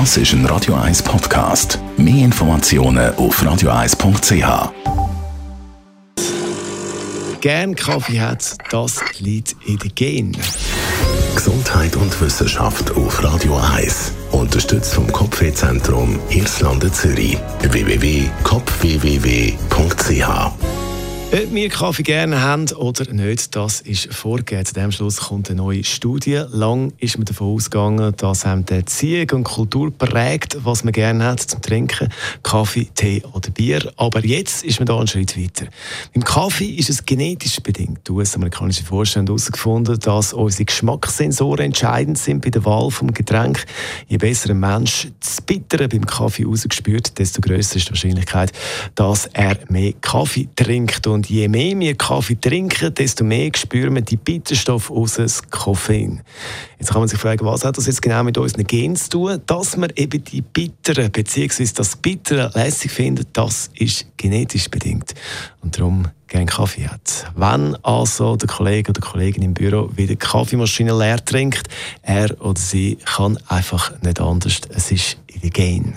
Das ist ein Radio 1 Podcast. Mehr Informationen auf radio1.ch. Gern Kaffee hat, das liegt in den Genen. Gesundheit und Wissenschaft auf Radio 1. Unterstützt vom Kopfwehzentrum Irlande Zürich. www.kopfwww.ch ob wir Kaffee gerne haben oder nicht, das ist vorgegeben. Zu dem Schluss kommt eine neue Studie. Lang ist man davon ausgegangen, dass einem die Erziehung und Kultur prägt, was man gerne hat zum Trinken, Kaffee, Tee oder Bier. Aber jetzt ist man da einen Schritt weiter. Beim Kaffee ist es genetisch bedingt. Die US-amerikanische Forscher haben herausgefunden, dass unsere Geschmackssensoren entscheidend sind bei der Wahl des Getränks. Je besser ein Mensch das Bittere beim Kaffee rausgespürt, desto grösser ist die Wahrscheinlichkeit, dass er mehr Kaffee trinkt. Und und je mehr wir Kaffee trinken, desto mehr spüren wir die Bitterstoffe aus dem Koffein. Jetzt kann man sich fragen, was hat das jetzt genau mit unseren Genen zu tun? Dass wir eben die Bitteren bzw. das Bittere lässig finden, das ist genetisch bedingt. Und darum gerne Kaffee hat. Wenn also der Kollege oder Kollegin im Büro wieder Kaffeemaschine leer trinkt, er oder sie kann einfach nicht anders. Es ist in den Genen.